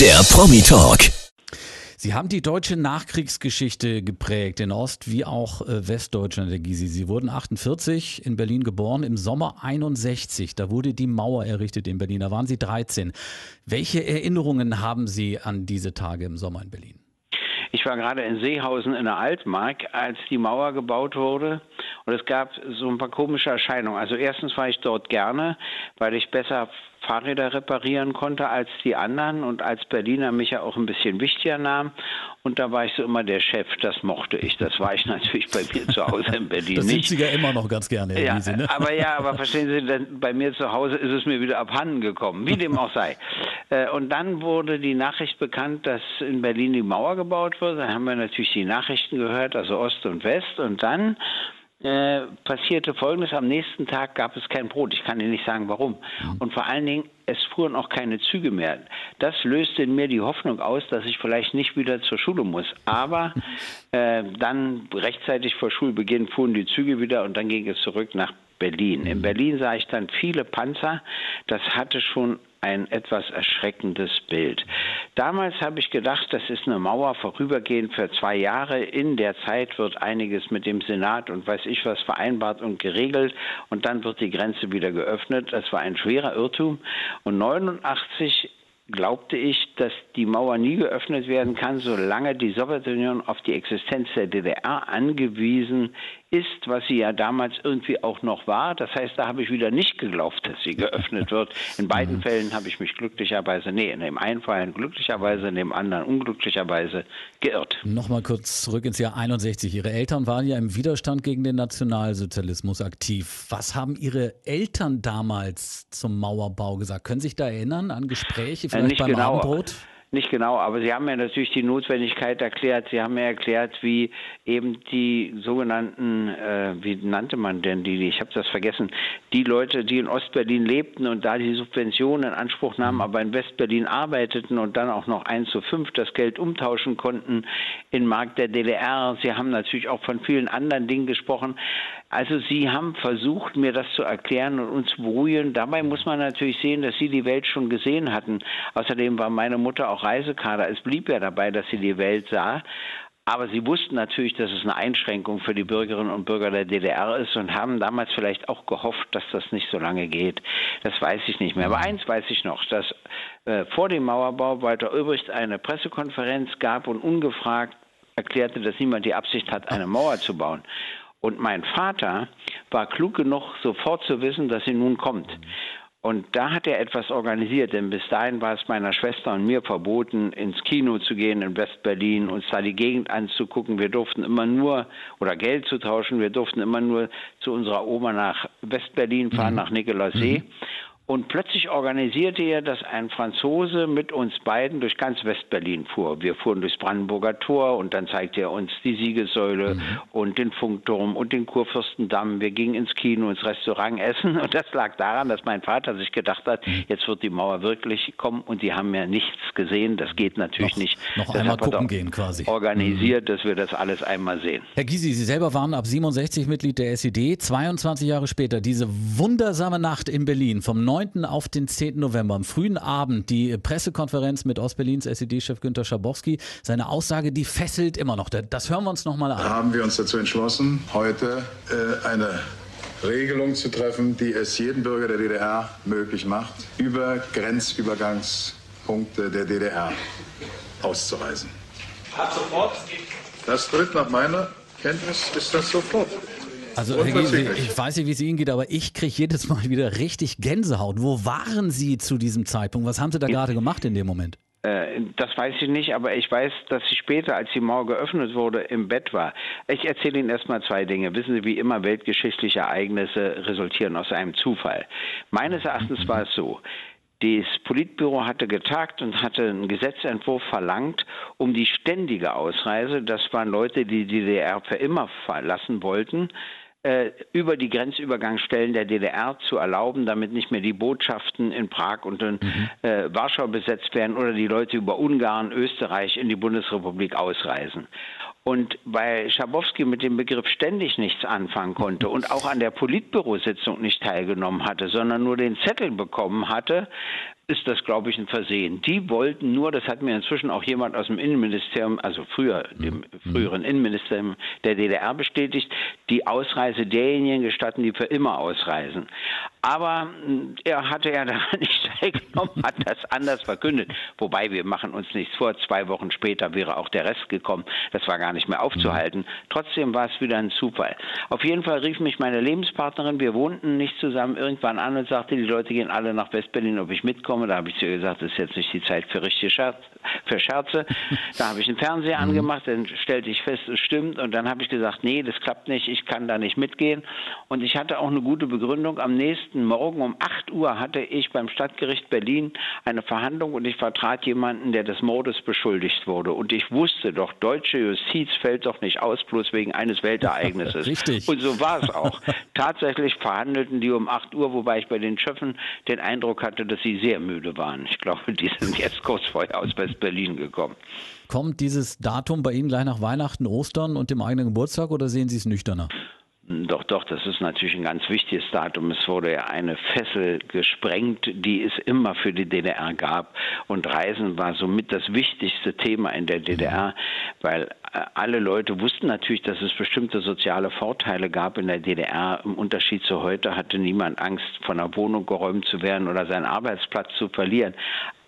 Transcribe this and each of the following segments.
Der Promi Talk. Sie haben die deutsche Nachkriegsgeschichte geprägt, in Ost- wie auch äh, Westdeutschland, Herr Gysi. Sie wurden 48 in Berlin geboren, im Sommer 61. Da wurde die Mauer errichtet in Berlin. Da waren Sie 13. Welche Erinnerungen haben Sie an diese Tage im Sommer in Berlin? Ich war gerade in Seehausen in der Altmark, als die Mauer gebaut wurde. Und es gab so ein paar komische Erscheinungen. Also erstens war ich dort gerne, weil ich besser Fahrräder reparieren konnte als die anderen und als Berliner mich ja auch ein bisschen wichtiger nahm. Und da war ich so immer der Chef, das mochte ich. Das war ich natürlich bei mir zu Hause in Berlin das nicht. Das sind Sie ja immer noch ganz gerne, Herr ja, Wiese, ne? Aber ja, aber verstehen Sie, denn bei mir zu Hause ist es mir wieder abhanden gekommen, wie dem auch sei. Äh, und dann wurde die Nachricht bekannt, dass in Berlin die Mauer gebaut wird. Da haben wir natürlich die Nachrichten gehört, also Ost und West. Und dann äh, passierte Folgendes. Am nächsten Tag gab es kein Brot. Ich kann Ihnen nicht sagen, warum. Mhm. Und vor allen Dingen, es fuhren auch keine Züge mehr. Das löste in mir die Hoffnung aus, dass ich vielleicht nicht wieder zur Schule muss. Aber äh, dann rechtzeitig vor Schulbeginn fuhren die Züge wieder und dann ging es zurück nach Berlin. In mhm. Berlin sah ich dann viele Panzer. Das hatte schon ein etwas erschreckendes Bild. Damals habe ich gedacht, das ist eine Mauer vorübergehend für zwei Jahre. In der Zeit wird einiges mit dem Senat und weiß ich was vereinbart und geregelt und dann wird die Grenze wieder geöffnet. Das war ein schwerer Irrtum. Und 89 glaubte ich, dass die Mauer nie geöffnet werden kann, solange die Sowjetunion auf die Existenz der DDR angewiesen ist, was sie ja damals irgendwie auch noch war. Das heißt, da habe ich wieder nicht geglaubt, dass sie geöffnet wird. In beiden mhm. Fällen habe ich mich glücklicherweise, nee, in dem einen Fall glücklicherweise, in dem anderen unglücklicherweise geirrt. Nochmal kurz zurück ins Jahr 61. Ihre Eltern waren ja im Widerstand gegen den Nationalsozialismus aktiv. Was haben Ihre Eltern damals zum Mauerbau gesagt? Können Sie sich da erinnern an Gespräche, vielleicht nicht beim genau. Abendbrot? Nicht genau, aber Sie haben mir natürlich die Notwendigkeit erklärt. Sie haben mir erklärt, wie eben die sogenannten, äh, wie nannte man denn die, ich habe das vergessen, die Leute, die in Ostberlin lebten und da die Subventionen in Anspruch nahmen, aber in Westberlin arbeiteten und dann auch noch 1 zu 5 das Geld umtauschen konnten in Markt der DDR. Sie haben natürlich auch von vielen anderen Dingen gesprochen. Also Sie haben versucht, mir das zu erklären und uns zu beruhigen. Dabei muss man natürlich sehen, dass Sie die Welt schon gesehen hatten. Außerdem war meine Mutter auch Reisekader. Es blieb ja dabei, dass sie die Welt sah. Aber sie wussten natürlich, dass es eine Einschränkung für die Bürgerinnen und Bürger der DDR ist und haben damals vielleicht auch gehofft, dass das nicht so lange geht. Das weiß ich nicht mehr. Aber eins weiß ich noch, dass äh, vor dem Mauerbau Walter Ulbricht eine Pressekonferenz gab und ungefragt erklärte, dass niemand die Absicht hat, eine Mauer zu bauen. Und mein Vater war klug genug, sofort zu wissen, dass sie nun kommt. Und da hat er etwas organisiert, denn bis dahin war es meiner Schwester und mir verboten, ins Kino zu gehen in Westberlin, uns da die Gegend anzugucken. Wir durften immer nur, oder Geld zu tauschen, wir durften immer nur zu unserer Oma nach Westberlin fahren, mhm. nach Nikolassee. Mhm. Und plötzlich organisierte er, dass ein Franzose mit uns beiden durch ganz Westberlin fuhr. Wir fuhren durchs Brandenburger Tor und dann zeigte er uns die Siegessäule mhm. und den Funkturm und den Kurfürstendamm. Wir gingen ins Kino, ins Restaurant essen und das lag daran, dass mein Vater sich gedacht hat, mhm. jetzt wird die Mauer wirklich kommen und die haben ja nichts gesehen. Das geht natürlich noch, nicht. Noch das einmal gucken gehen quasi. Organisiert, mhm. dass wir das alles einmal sehen. Herr Gysi, Sie selber waren ab 67 Mitglied der SED. 22 Jahre später diese wundersame Nacht in Berlin vom 9 9. auf den 10. November, am frühen Abend, die Pressekonferenz mit Ostberlins SED-Chef Günter Schabowski. Seine Aussage, die fesselt immer noch. Das hören wir uns nochmal an. Haben wir uns dazu entschlossen, heute äh, eine Regelung zu treffen, die es jedem Bürger der DDR möglich macht, über Grenzübergangspunkte der DDR auszureisen. Ab sofort? Das tritt nach meiner Kenntnis, ist das sofort. Also ich weiß nicht, wie es Ihnen geht, aber ich kriege jedes Mal wieder richtig Gänsehaut. Wo waren Sie zu diesem Zeitpunkt? Was haben Sie da gerade gemacht in dem Moment? Äh, das weiß ich nicht, aber ich weiß, dass ich später, als die Mauer geöffnet wurde, im Bett war. Ich erzähle Ihnen erstmal zwei Dinge. Wissen Sie, wie immer weltgeschichtliche Ereignisse resultieren aus einem Zufall. Meines Erachtens war es so. Das Politbüro hatte getagt und hatte einen Gesetzentwurf verlangt, um die ständige Ausreise, das waren Leute, die die DDR für immer verlassen wollten, über die Grenzübergangsstellen der DDR zu erlauben, damit nicht mehr die Botschaften in Prag und in mhm. äh, Warschau besetzt werden oder die Leute über Ungarn, Österreich in die Bundesrepublik ausreisen. Und weil Schabowski mit dem Begriff ständig nichts anfangen konnte und auch an der Politbürositzung nicht teilgenommen hatte, sondern nur den Zettel bekommen hatte, ist das, glaube ich, ein Versehen. Die wollten nur, das hat mir inzwischen auch jemand aus dem Innenministerium, also früher, dem mhm. früheren Innenministerium der DDR bestätigt, die Ausreise derjenigen gestatten, die für immer ausreisen. Aber hm, er hatte ja da nicht teilgenommen, hat das anders verkündet. Wobei wir machen uns nichts vor, zwei Wochen später wäre auch der Rest gekommen. Das war gar nicht mehr aufzuhalten. Trotzdem war es wieder ein Zufall. Auf jeden Fall rief mich meine Lebenspartnerin, wir wohnten nicht zusammen, irgendwann an und sagte, die Leute gehen alle nach Westberlin, ob ich mitkomme. Da habe ich zu ihr gesagt, das ist jetzt nicht die Zeit für richtige Scherz, für Scherze. Da habe ich den Fernseher mhm. angemacht, dann stellte ich fest, es stimmt. Und dann habe ich gesagt, nee, das klappt nicht, ich kann da nicht mitgehen. Und ich hatte auch eine gute Begründung. Am nächsten Morgen um 8 Uhr hatte ich beim Stadtgericht Berlin eine Verhandlung und ich vertrat jemanden, der des Mordes beschuldigt wurde. Und ich wusste doch, deutsche Justiz fällt doch nicht aus, bloß wegen eines Weltereignisses. Richtig. Und so war es auch. Tatsächlich verhandelten die um 8 Uhr, wobei ich bei den Schöffen den Eindruck hatte, dass sie sehr müde waren. Ich glaube, die sind jetzt kurz vorher aus West-Berlin gekommen. Kommt dieses Datum bei Ihnen gleich nach Weihnachten, Ostern und dem eigenen Geburtstag oder sehen Sie es nüchterner? Doch, doch, das ist natürlich ein ganz wichtiges Datum. Es wurde ja eine Fessel gesprengt, die es immer für die DDR gab. Und Reisen war somit das wichtigste Thema in der DDR, weil äh, alle Leute wussten natürlich, dass es bestimmte soziale Vorteile gab in der DDR. Im Unterschied zu heute hatte niemand Angst, von einer Wohnung geräumt zu werden oder seinen Arbeitsplatz zu verlieren.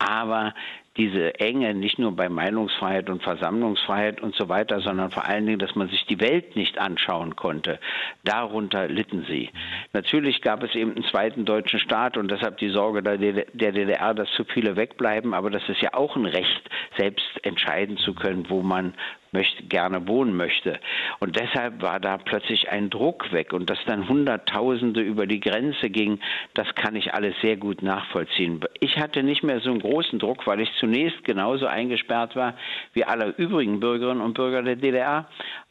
Aber diese Enge nicht nur bei Meinungsfreiheit und Versammlungsfreiheit und so weiter, sondern vor allen Dingen, dass man sich die Welt nicht anschauen konnte. Darunter litten sie. Natürlich gab es eben einen zweiten deutschen Staat und deshalb die Sorge der DDR, dass zu viele wegbleiben, aber das ist ja auch ein Recht, selbst entscheiden zu können, wo man möchte, gerne wohnen möchte. Und deshalb war da plötzlich ein Druck weg und dass dann Hunderttausende über die Grenze gingen, das kann ich alles sehr gut nachvollziehen. Ich hatte nicht mehr so einen großen Druck, weil ich zunächst genauso eingesperrt war wie alle übrigen Bürgerinnen und Bürger der DDR.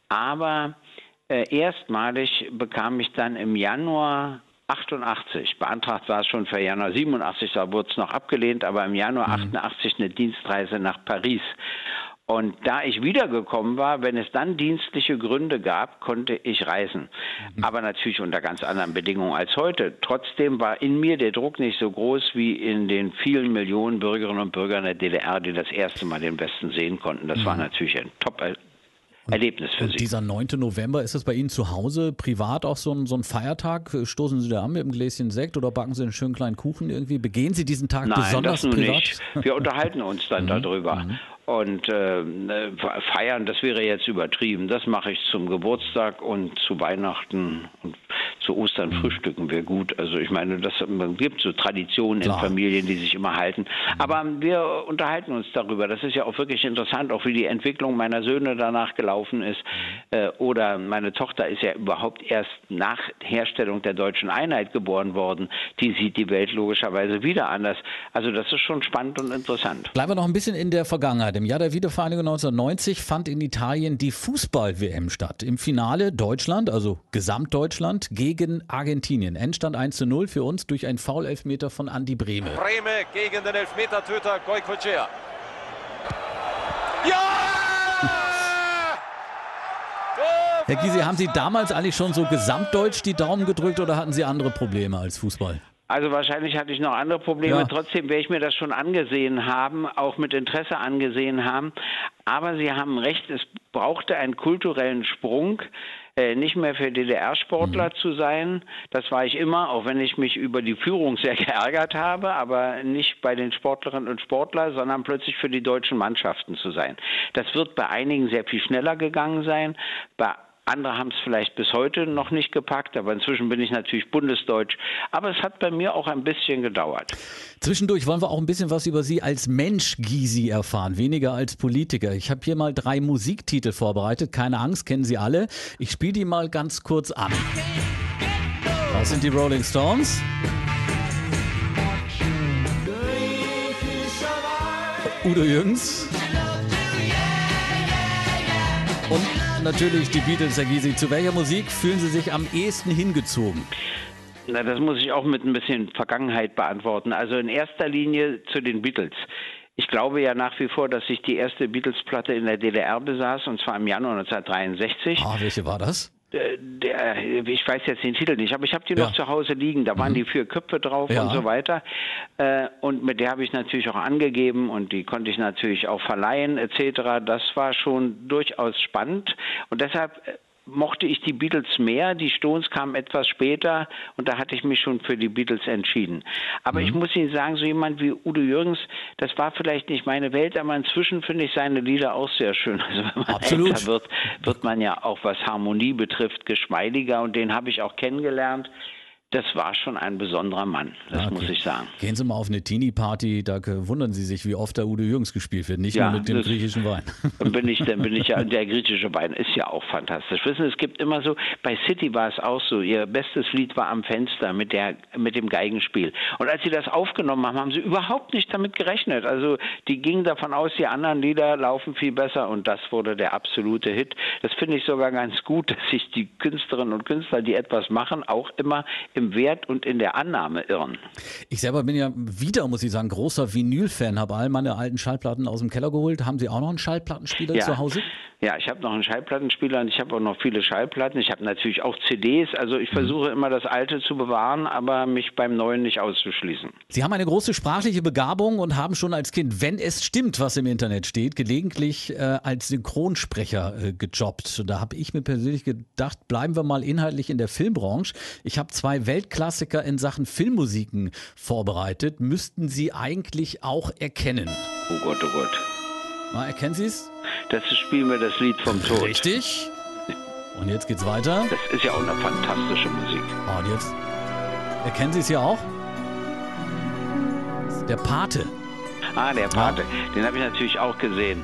Aber äh, erstmalig bekam ich dann im Januar 88. Beantragt war es schon für Januar 87, da wurde es noch abgelehnt, aber im Januar mhm. 88 eine Dienstreise nach Paris. Und da ich wiedergekommen war, wenn es dann dienstliche Gründe gab, konnte ich reisen. Mhm. Aber natürlich unter ganz anderen Bedingungen als heute. Trotzdem war in mir der Druck nicht so groß wie in den vielen Millionen Bürgerinnen und Bürgern der DDR, die das erste Mal den Westen sehen konnten. Das war mhm. natürlich ein top Erlebnis für und Sie. Dieser 9. November, ist das bei Ihnen zu Hause privat auch so ein, so ein Feiertag? Stoßen Sie da an mit einem Gläschen Sekt oder backen Sie einen schönen kleinen Kuchen irgendwie? Begehen Sie diesen Tag Nein, besonders das privat? Nicht. Wir unterhalten uns dann mhm. darüber. Und äh, feiern, das wäre jetzt übertrieben. Das mache ich zum Geburtstag und zu Weihnachten und zu Ostern mhm. frühstücken wir gut. Also ich meine, das gibt so Traditionen Klar. in Familien, die sich immer halten. Mhm. Aber wir unterhalten uns darüber. Das ist ja auch wirklich interessant, auch wie die Entwicklung meiner Söhne danach gelaufen ist. Mhm. Äh, oder meine Tochter ist ja überhaupt erst nach Herstellung der deutschen Einheit geboren worden. Die sieht die Welt logischerweise wieder anders. Also das ist schon spannend und interessant. Bleiben wir noch ein bisschen in der Vergangenheit. Im Jahr der Wiedervereinigung 1990 fand in Italien die Fußball-WM statt. Im Finale Deutschland, also Gesamtdeutschland, gegen Argentinien. Endstand 1 zu 0 für uns durch einen Foul-Elfmeter von Andi Brehme. Brehme gegen den Elfmetertöter Goicoechea. Ja! Herr Gysi, haben Sie damals eigentlich schon so gesamtdeutsch die Daumen gedrückt oder hatten Sie andere Probleme als Fußball? Also wahrscheinlich hatte ich noch andere Probleme. Ja. Trotzdem werde ich mir das schon angesehen haben, auch mit Interesse angesehen haben. Aber Sie haben recht, es brauchte einen kulturellen Sprung, äh, nicht mehr für DDR-Sportler mhm. zu sein. Das war ich immer, auch wenn ich mich über die Führung sehr geärgert habe, aber nicht bei den Sportlerinnen und Sportlern, sondern plötzlich für die deutschen Mannschaften zu sein. Das wird bei einigen sehr viel schneller gegangen sein. Bei andere haben es vielleicht bis heute noch nicht gepackt, aber inzwischen bin ich natürlich bundesdeutsch. Aber es hat bei mir auch ein bisschen gedauert. Zwischendurch wollen wir auch ein bisschen was über Sie als Mensch, Gysi, erfahren, weniger als Politiker. Ich habe hier mal drei Musiktitel vorbereitet. Keine Angst, kennen Sie alle. Ich spiele die mal ganz kurz an. Das sind die Rolling Stones. Udo Jürgens. Und natürlich die Beatles, Herr Gysi. Zu welcher Musik fühlen Sie sich am ehesten hingezogen? Na, das muss ich auch mit ein bisschen Vergangenheit beantworten. Also in erster Linie zu den Beatles. Ich glaube ja nach wie vor, dass ich die erste Beatles-Platte in der DDR besaß, und zwar im Januar 1963. Ah, welche war das? Äh, der, ich weiß jetzt den Titel nicht, aber ich habe die ja. noch zu Hause liegen. Da waren mhm. die vier Köpfe drauf ja. und so weiter. Äh, und mit der habe ich natürlich auch angegeben und die konnte ich natürlich auch verleihen etc. Das war schon durchaus spannend und deshalb äh, mochte ich die Beatles mehr. Die Stones kamen etwas später und da hatte ich mich schon für die Beatles entschieden. Aber mhm. ich muss Ihnen sagen, so jemand wie Udo Jürgens, das war vielleicht nicht meine Welt, aber inzwischen finde ich seine Lieder auch sehr schön. Also wenn man Absolut. älter wird, wird man ja auch was Harmonie betrifft geschmeidiger und den habe ich auch kennengelernt das war schon ein besonderer Mann, das okay. muss ich sagen. Gehen Sie mal auf eine Teenie-Party, da wundern Sie sich, wie oft der Udo Jürgens gespielt wird, nicht ja, nur mit dem griechischen Wein. Dann bin ich, dann bin ich ja, der griechische Wein ist ja auch fantastisch. Wissen Sie, es gibt immer so, bei City war es auch so, Ihr bestes Lied war am Fenster mit, der, mit dem Geigenspiel. Und als Sie das aufgenommen haben, haben Sie überhaupt nicht damit gerechnet. Also die gingen davon aus, die anderen Lieder laufen viel besser und das wurde der absolute Hit. Das finde ich sogar ganz gut, dass sich die Künstlerinnen und Künstler, die etwas machen, auch immer im Wert und in der Annahme irren. Ich selber bin ja wieder, muss ich sagen, großer Vinyl-Fan, habe all meine alten Schallplatten aus dem Keller geholt. Haben Sie auch noch einen Schallplattenspieler ja. zu Hause? Ja, ich habe noch einen Schallplattenspieler und ich habe auch noch viele Schallplatten. Ich habe natürlich auch CDs. Also ich mhm. versuche immer das Alte zu bewahren, aber mich beim Neuen nicht auszuschließen. Sie haben eine große sprachliche Begabung und haben schon als Kind, wenn es stimmt, was im Internet steht, gelegentlich äh, als Synchronsprecher äh, gejobbt. Da habe ich mir persönlich gedacht, bleiben wir mal inhaltlich in der Filmbranche. Ich habe zwei Weltklassiker in Sachen Filmmusiken vorbereitet. Müssten Sie eigentlich auch erkennen. Oh Gott, oh Gott. Na, erkennen Sie es? Das spielen wir das Lied vom Tod. Richtig. Und jetzt geht's weiter. Das ist ja auch eine fantastische Musik. Oh, und jetzt erkennen Sie es ja auch? Der Pate. Ah, der Pate. Ja. Den habe ich natürlich auch gesehen.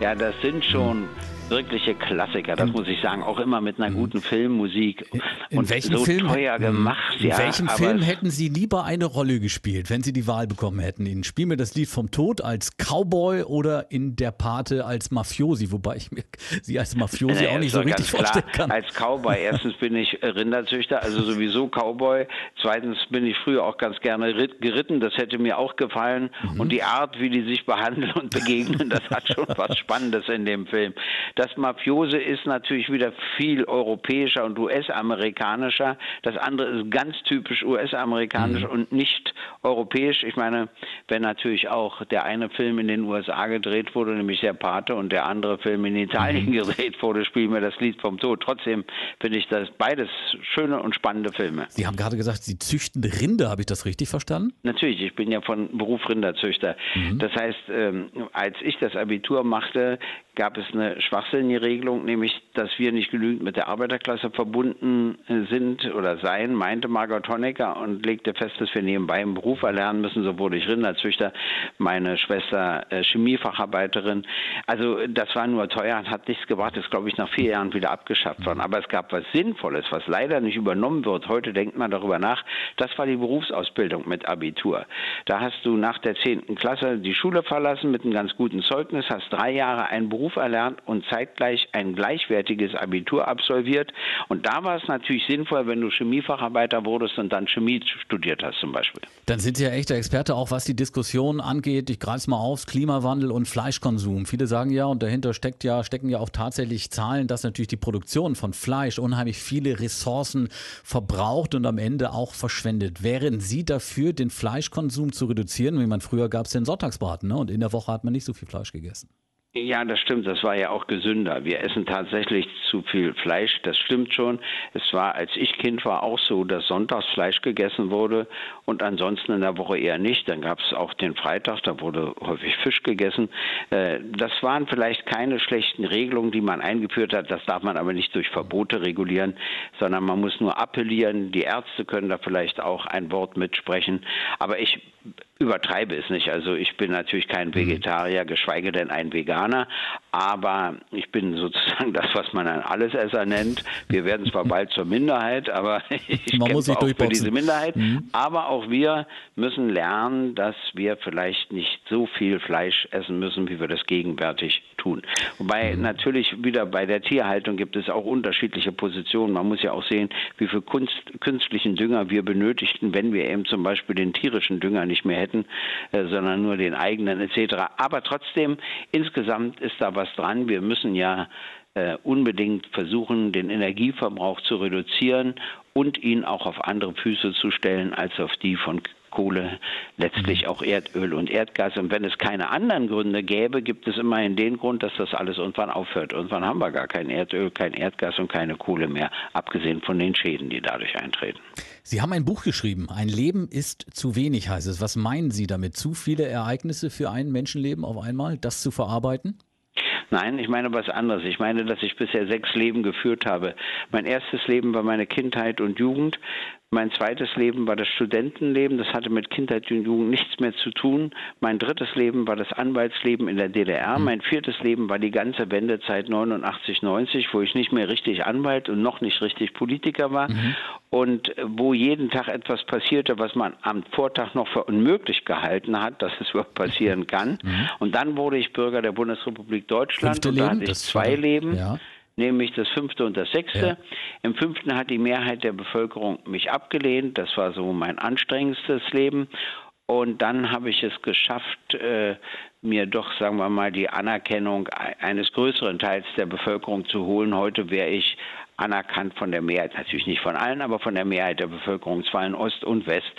Ja, das sind schon. Wirkliche Klassiker, das in, muss ich sagen, auch immer mit einer guten Filmmusik in und welchem so Film, teuer gemacht. In ja, welchem Film hätten Sie lieber eine Rolle gespielt, wenn Sie die Wahl bekommen hätten? In Spiel mir das Lied vom Tod als Cowboy oder in der Pate als Mafiosi, wobei ich mir Sie als Mafiosi auch nicht so richtig vorstellen kann. Als Cowboy, erstens bin ich Rinderzüchter, also sowieso Cowboy. Zweitens bin ich früher auch ganz gerne geritten, das hätte mir auch gefallen. Mhm. Und die Art, wie die sich behandeln und begegnen, das hat schon was Spannendes in dem Film. Das Mafiose ist natürlich wieder viel europäischer und US-amerikanischer. Das andere ist ganz typisch US-amerikanisch mhm. und nicht europäisch. Ich meine, wenn natürlich auch der eine Film in den USA gedreht wurde, nämlich der Pate, und der andere Film in Italien mhm. gedreht wurde, spielen wir das Lied vom Tod. Trotzdem finde ich das beides schöne und spannende Filme. Sie haben gerade gesagt, Sie züchten Rinde, habe ich das richtig verstanden? Natürlich, ich bin ja von Beruf Rinderzüchter. Mhm. Das heißt, ähm, als ich das Abitur machte, gab es eine schwachsinnige Regelung, nämlich, dass wir nicht genügend mit der Arbeiterklasse verbunden äh, sind oder seien, meinte Margot Honecker und legte fest, dass wir nebenbei einen Beruf erlernen müssen. So wurde ich Rinderzüchter, meine Schwester äh, Chemiefacharbeiterin. Also das war nur teuer und hat nichts gebracht. Ist, glaube ich, nach vier Jahren wieder abgeschafft worden. Aber es gab was Sinnvolles, was leider nicht übernommen wird. Heute denkt man darüber nach. Das war die Berufsausbildung mit Abitur. Da hast du nach der zehnten Klasse die Schule verlassen mit einem ganz guten Zeugnis, hast drei Jahre einen Beruf erlernt und zeitgleich ein gleichwertiges Abitur absolviert. Und da war es natürlich sinnvoll, wenn du Chemiefacharbeiter wurdest und dann Chemie studiert hast zum Beispiel. Dann sind Sie ja echter Experte, auch was die Diskussion angeht. Ich greife es mal auf, Klimawandel und Fleischkonsum. Viele sagen ja, und dahinter steckt ja, stecken ja auch tatsächlich Zahlen, dass natürlich die Produktion von Fleisch unheimlich viele Ressourcen verbraucht und am Ende auch verschwendet. Wären Sie dafür, den Fleischkonsum zu reduzieren? Wie man früher gab es den Sonntagsbraten ne? und in der Woche hat man nicht so viel Fleisch gegessen. Ja, das stimmt. Das war ja auch gesünder. Wir essen tatsächlich zu viel Fleisch. Das stimmt schon. Es war, als ich Kind war, auch so, dass sonntags Fleisch gegessen wurde und ansonsten in der Woche eher nicht. Dann gab es auch den Freitag, da wurde häufig Fisch gegessen. Äh, das waren vielleicht keine schlechten Regelungen, die man eingeführt hat. Das darf man aber nicht durch Verbote regulieren, sondern man muss nur appellieren. Die Ärzte können da vielleicht auch ein Wort mitsprechen. Aber ich übertreibe es nicht. Also ich bin natürlich kein mhm. Vegetarier, geschweige denn ein Veganer, aber ich bin sozusagen das, was man ein Allesesser nennt. Wir werden zwar bald zur Minderheit, aber ich man muss sich auch für diese Minderheit. Mhm. Aber auch wir müssen lernen, dass wir vielleicht nicht so viel Fleisch essen müssen, wie wir das gegenwärtig tun. Wobei mhm. natürlich wieder bei der Tierhaltung gibt es auch unterschiedliche Positionen. Man muss ja auch sehen, wie viel Kunst, künstlichen Dünger wir benötigten, wenn wir eben zum Beispiel den tierischen Dünger nicht mehr hätten, äh, sondern nur den eigenen etc. Aber trotzdem, insgesamt ist da was dran. Wir müssen ja äh, unbedingt versuchen, den Energieverbrauch zu reduzieren und ihn auch auf andere Füße zu stellen als auf die von Kohle, letztlich mhm. auch Erdöl und Erdgas. Und wenn es keine anderen Gründe gäbe, gibt es immerhin den Grund, dass das alles irgendwann aufhört. Irgendwann haben wir gar kein Erdöl, kein Erdgas und keine Kohle mehr, abgesehen von den Schäden, die dadurch eintreten. Sie haben ein Buch geschrieben. Ein Leben ist zu wenig, heißt es. Was meinen Sie damit? Zu viele Ereignisse für ein Menschenleben auf einmal, das zu verarbeiten? Nein, ich meine was anderes. Ich meine, dass ich bisher sechs Leben geführt habe. Mein erstes Leben war meine Kindheit und Jugend. Mein zweites Leben war das Studentenleben, das hatte mit Kindheit und Jugend nichts mehr zu tun. Mein drittes Leben war das Anwaltsleben in der DDR. Mhm. Mein viertes Leben war die ganze Wendezeit 89, 90, wo ich nicht mehr richtig Anwalt und noch nicht richtig Politiker war mhm. und wo jeden Tag etwas passierte, was man am Vortag noch für unmöglich gehalten hat, dass es überhaupt passieren kann. Mhm. Und dann wurde ich Bürger der Bundesrepublik Deutschland Fünfte und da hatte ich zwei Leben. Ja nämlich das fünfte und das sechste. Ja. Im fünften hat die Mehrheit der Bevölkerung mich abgelehnt. Das war so mein anstrengendstes Leben. Und dann habe ich es geschafft, äh, mir doch, sagen wir mal, die Anerkennung eines größeren Teils der Bevölkerung zu holen. Heute wäre ich anerkannt von der Mehrheit, natürlich nicht von allen, aber von der Mehrheit der Bevölkerung, zwar in Ost und West.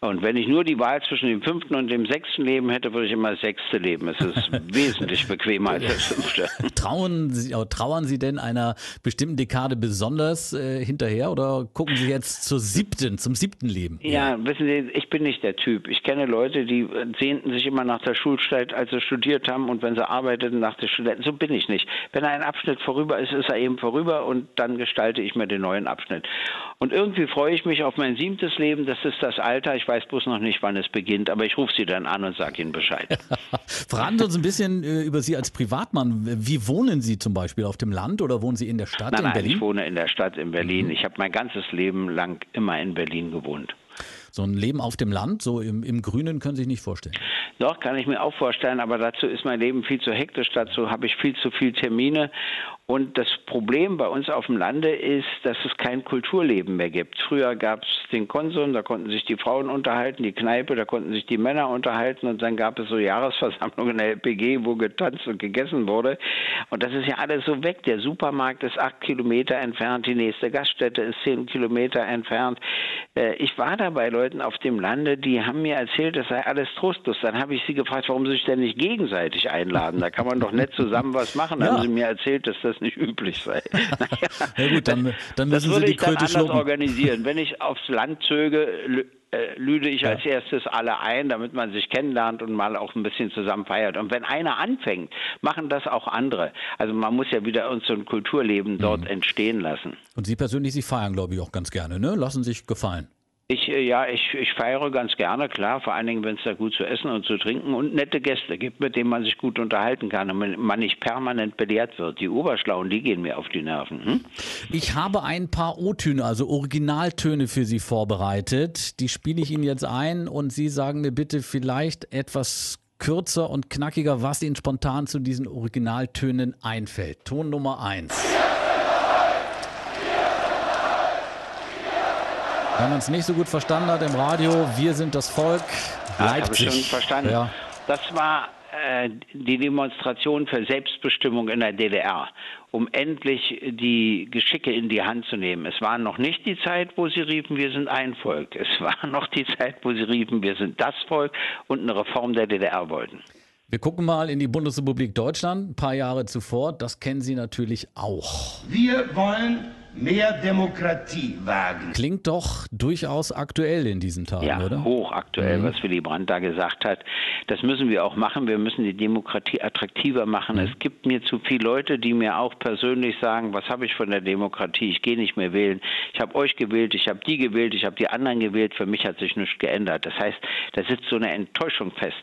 Und wenn ich nur die Wahl zwischen dem fünften und dem sechsten Leben hätte, würde ich immer das sechste leben. Es ist wesentlich bequemer als das fünfte. Trauen Sie, trauern Sie denn einer bestimmten Dekade besonders äh, hinterher oder gucken Sie jetzt zur siebten, zum siebten Leben? Ja, ja, wissen Sie, ich bin nicht der Typ. Ich kenne Leute, die sehnten sich immer nach der Schulzeit, als sie studiert haben und wenn sie arbeiteten nach der Studenten. So bin ich nicht. Wenn ein Abschnitt vorüber ist, ist er eben vorüber und dann gestalte ich mir den neuen Abschnitt. Und irgendwie freue ich mich auf mein siebtes Leben. Das ist das Alter. Ich weiß bloß noch nicht, wann es beginnt, aber ich rufe Sie dann an und sage Ihnen Bescheid. Verraten Sie uns ein bisschen äh, über Sie als Privatmann. Wie wohnen Sie zum Beispiel auf dem Land oder wohnen Sie in der Stadt nein, in Berlin? Nein, ich wohne in der Stadt in Berlin. Mhm. Ich habe mein ganzes Leben lang immer in Berlin gewohnt. So ein Leben auf dem Land, so im, im Grünen, können Sie sich nicht vorstellen. Doch, kann ich mir auch vorstellen, aber dazu ist mein Leben viel zu hektisch, dazu habe ich viel zu viele Termine und das Problem bei uns auf dem Lande ist, dass es kein Kulturleben mehr gibt. Früher gab es den Konsum, da konnten sich die Frauen unterhalten, die Kneipe, da konnten sich die Männer unterhalten und dann gab es so Jahresversammlungen in der LPG, wo getanzt und gegessen wurde. Und das ist ja alles so weg. Der Supermarkt ist acht Kilometer entfernt, die nächste Gaststätte ist zehn Kilometer entfernt. Äh, ich war da bei Leuten auf dem Lande, die haben mir erzählt, das sei alles trostlos. Dann habe ich sie gefragt, warum sie sich denn nicht gegenseitig einladen? Da kann man doch nett zusammen was machen. Dann ja. haben sie mir erzählt, dass das nicht üblich sei. Naja, ja gut, dann, dann müssen das Sie die ich Kröte anders schlucken. organisieren. Wenn ich aufs Land zöge, äh, lüde ich ja. als erstes alle ein, damit man sich kennenlernt und mal auch ein bisschen zusammen feiert. Und wenn einer anfängt, machen das auch andere. Also man muss ja wieder uns so ein Kulturleben dort mhm. entstehen lassen. Und Sie persönlich, Sie feiern, glaube ich, auch ganz gerne, ne? Lassen sich gefallen. Ich, äh, ja, ich, ich feiere ganz gerne, klar, vor allen Dingen, wenn es da gut zu essen und zu trinken und nette Gäste gibt, mit denen man sich gut unterhalten kann und man nicht permanent belehrt wird. Die Oberschlauen, die gehen mir auf die Nerven. Hm? Ich habe ein paar O-Töne, also Originaltöne für Sie vorbereitet. Die spiele ich Ihnen jetzt ein und Sie sagen mir bitte vielleicht etwas kürzer und knackiger, was Ihnen spontan zu diesen Originaltönen einfällt. Ton Nummer eins. Wenn man es nicht so gut verstanden hat im Radio, wir sind das Volk. Leipzig. Ja, habe schon verstanden. Ja. Das war äh, die Demonstration für Selbstbestimmung in der DDR, um endlich die Geschicke in die Hand zu nehmen. Es war noch nicht die Zeit, wo sie riefen, wir sind ein Volk. Es war noch die Zeit, wo sie riefen, wir sind das Volk und eine Reform der DDR wollten. Wir gucken mal in die Bundesrepublik Deutschland, ein paar Jahre zuvor. Das kennen Sie natürlich auch. Wir wollen mehr Demokratie wagen. Klingt doch durchaus aktuell in diesen Tagen, ja, oder? hochaktuell, mhm. was Willy Brandt da gesagt hat. Das müssen wir auch machen. Wir müssen die Demokratie attraktiver machen. Mhm. Es gibt mir zu viele Leute, die mir auch persönlich sagen, was habe ich von der Demokratie? Ich gehe nicht mehr wählen. Ich habe euch gewählt, ich habe die gewählt, ich habe die anderen gewählt. Für mich hat sich nichts geändert. Das heißt, da sitzt so eine Enttäuschung fest.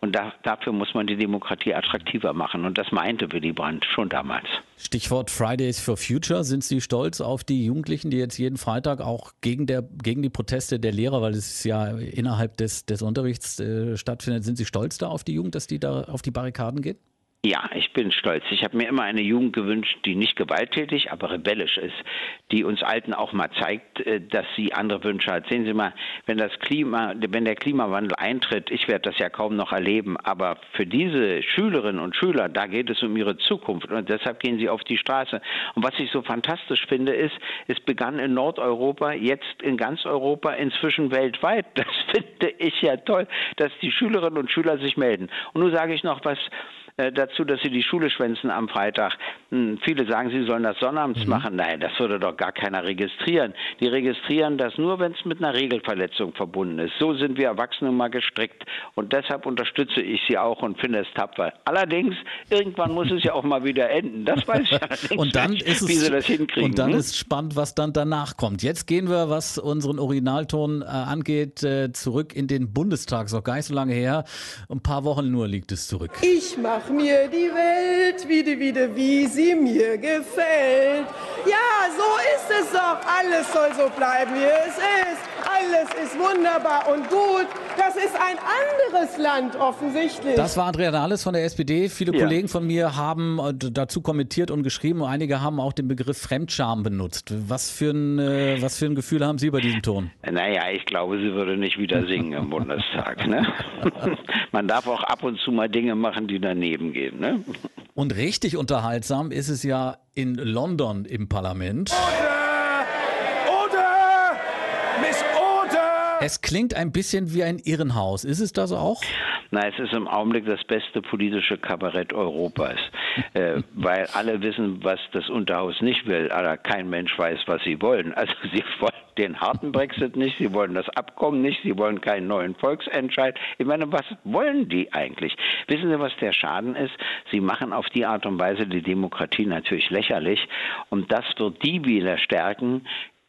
Und da, dafür muss man die Demokratie attraktiver machen. Und das meinte Willy Brandt schon damals. Stichwort Fridays for Future. Sind Sie stolz auf die Jugendlichen, die jetzt jeden Freitag auch gegen, der, gegen die Proteste der Lehrer, weil es ja innerhalb des, des Unterrichts äh, stattfindet, sind Sie stolz da auf die Jugend, dass die da auf die Barrikaden geht? Ja, ich bin stolz. Ich habe mir immer eine Jugend gewünscht, die nicht gewalttätig, aber rebellisch ist, die uns Alten auch mal zeigt, äh, dass sie andere Wünsche hat. Sehen Sie mal, wenn das Klima, wenn der Klimawandel eintritt, ich werde das ja kaum noch erleben, aber für diese Schülerinnen und Schüler, da geht es um ihre Zukunft und deshalb gehen sie auf die Straße. Und was ich so fantastisch finde, ist, es begann in Nordeuropa, jetzt in ganz Europa, inzwischen weltweit. Das finde ich ja toll, dass die Schülerinnen und Schüler sich melden. Und nun sage ich noch was dazu, dass sie die Schule schwänzen am Freitag. Hm, viele sagen, sie sollen das sonnabends mhm. machen. Nein, das würde doch gar keiner registrieren. Die registrieren das nur, wenn es mit einer Regelverletzung verbunden ist. So sind wir Erwachsene mal gestrickt. Und deshalb unterstütze ich sie auch und finde es tapfer. Allerdings, irgendwann muss es ja auch mal wieder enden. Das weiß ich allerdings und dann nicht, ist es, wie sie das hinkriegen. Und dann hm? ist spannend, was dann danach kommt. Jetzt gehen wir, was unseren Originalton äh, angeht, äh, zurück in den Bundestag. Ist auch gar nicht so lange her. Ein paar Wochen nur liegt es zurück. Ich mache mir die Welt wieder, wieder, wie sie mir gefällt. Ja, so ist es doch. Alles soll so bleiben, wie es ist. Alles ist wunderbar und gut. Das ist ein anderes Land offensichtlich. Das war Andrea Nahles von der SPD. Viele ja. Kollegen von mir haben äh, dazu kommentiert und geschrieben und einige haben auch den Begriff Fremdscham benutzt. Was für ein, äh, was für ein Gefühl haben Sie bei diesem Ton? Naja, ich glaube, sie würde nicht wieder singen im Bundestag. Ne? Man darf auch ab und zu mal Dinge machen, die daneben gehen. Ne? Und richtig unterhaltsam ist es ja in London im Parlament. Es klingt ein bisschen wie ein Irrenhaus. Ist es das auch? Nein, es ist im Augenblick das beste politische Kabarett Europas, äh, weil alle wissen, was das Unterhaus nicht will, aber kein Mensch weiß, was sie wollen. Also sie wollen den harten Brexit nicht, sie wollen das Abkommen nicht, sie wollen keinen neuen Volksentscheid. Ich meine, was wollen die eigentlich? Wissen Sie, was der Schaden ist? Sie machen auf die Art und Weise die Demokratie natürlich lächerlich und das wird die wieder stärken,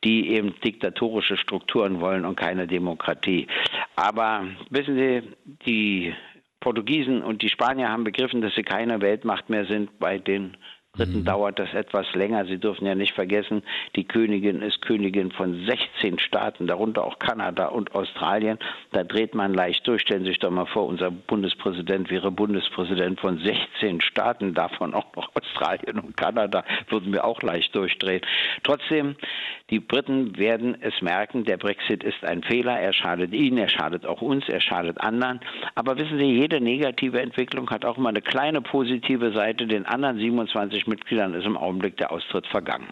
die eben diktatorische Strukturen wollen und keine Demokratie. Aber wissen Sie, die Portugiesen und die Spanier haben begriffen, dass sie keine Weltmacht mehr sind bei den Dritten mhm. dauert das etwas länger. Sie dürfen ja nicht vergessen, die Königin ist Königin von 16 Staaten, darunter auch Kanada und Australien. Da dreht man leicht durch. Stellen Sie sich doch mal vor, unser Bundespräsident wäre Bundespräsident von 16 Staaten, davon auch noch Australien und Kanada, würden wir auch leicht durchdrehen. Trotzdem, die Briten werden es merken, der Brexit ist ein Fehler. Er schadet ihnen, er schadet auch uns, er schadet anderen. Aber wissen Sie, jede negative Entwicklung hat auch immer eine kleine positive Seite. Den anderen 27 20 Mitgliedern ist im Augenblick der Austritt vergangen.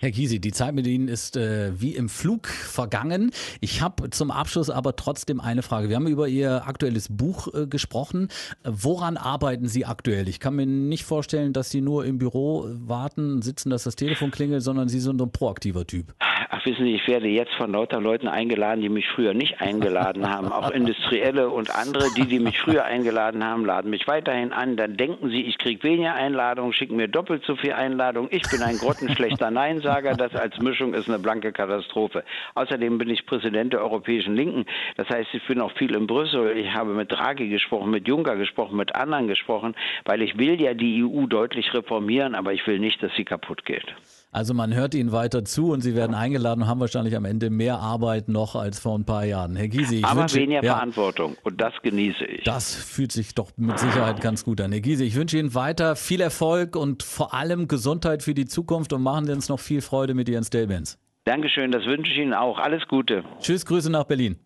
Herr Gysi, die Zeit mit Ihnen ist äh, wie im Flug vergangen. Ich habe zum Abschluss aber trotzdem eine Frage. Wir haben über Ihr aktuelles Buch äh, gesprochen. Woran arbeiten Sie aktuell? Ich kann mir nicht vorstellen, dass Sie nur im Büro warten, sitzen, dass das Telefon klingelt, sondern Sie sind ein proaktiver Typ. Ach, wissen Sie, ich werde jetzt von lauter Leuten eingeladen, die mich früher nicht eingeladen haben. Auch Industrielle und andere, die, die mich früher eingeladen haben, laden mich weiterhin an. Dann denken Sie, ich kriege weniger Einladungen, schicken mir doppelt so viel Einladungen. Ich bin ein grottenschlechter Neinsager. Das als Mischung ist eine blanke Katastrophe. Außerdem bin ich Präsident der Europäischen Linken. Das heißt, ich bin auch viel in Brüssel. Ich habe mit Draghi gesprochen, mit Juncker gesprochen, mit anderen gesprochen, weil ich will ja die EU deutlich reformieren, aber ich will nicht, dass sie kaputt geht. Also man hört Ihnen weiter zu und Sie werden eingeladen und haben wahrscheinlich am Ende mehr Arbeit noch als vor ein paar Jahren. Herr Gysi, Aber wünsche, weniger ja, Verantwortung und das genieße ich. Das fühlt sich doch mit Sicherheit ganz gut an. Herr Gysi, ich wünsche Ihnen weiter viel Erfolg und vor allem Gesundheit für die Zukunft und machen Sie uns noch viel Freude mit Ihren Statements. Dankeschön, das wünsche ich Ihnen auch. Alles Gute. Tschüss, Grüße nach Berlin.